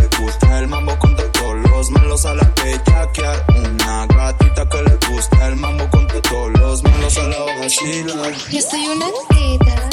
le gusta el mambo con todos los malos a la que. Una gatita que le gusta el mambo con todos los malos a la hoja Yo soy una gatita.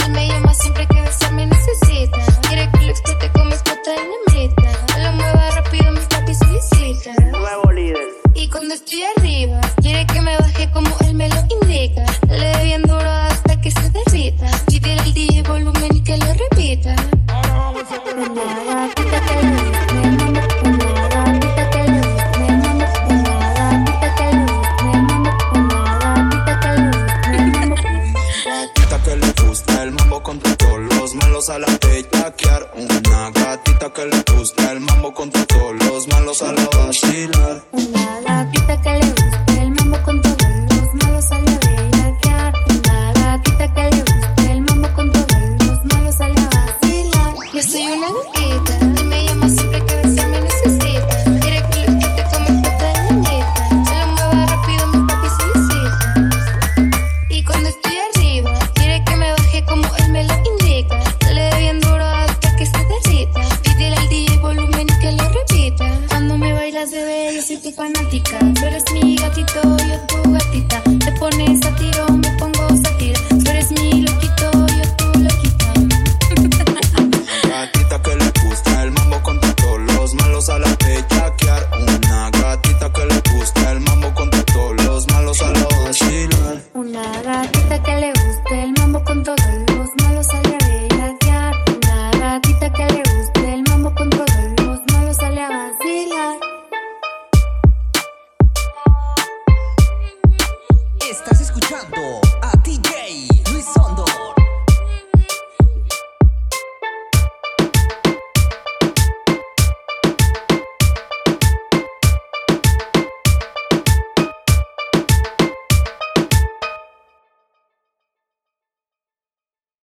a la que. Una gatita que le gusta el mambo contra todos los malos a la vacilar. Una gatita que le gusta fanática, tú eres mi gatito Estás escuchando.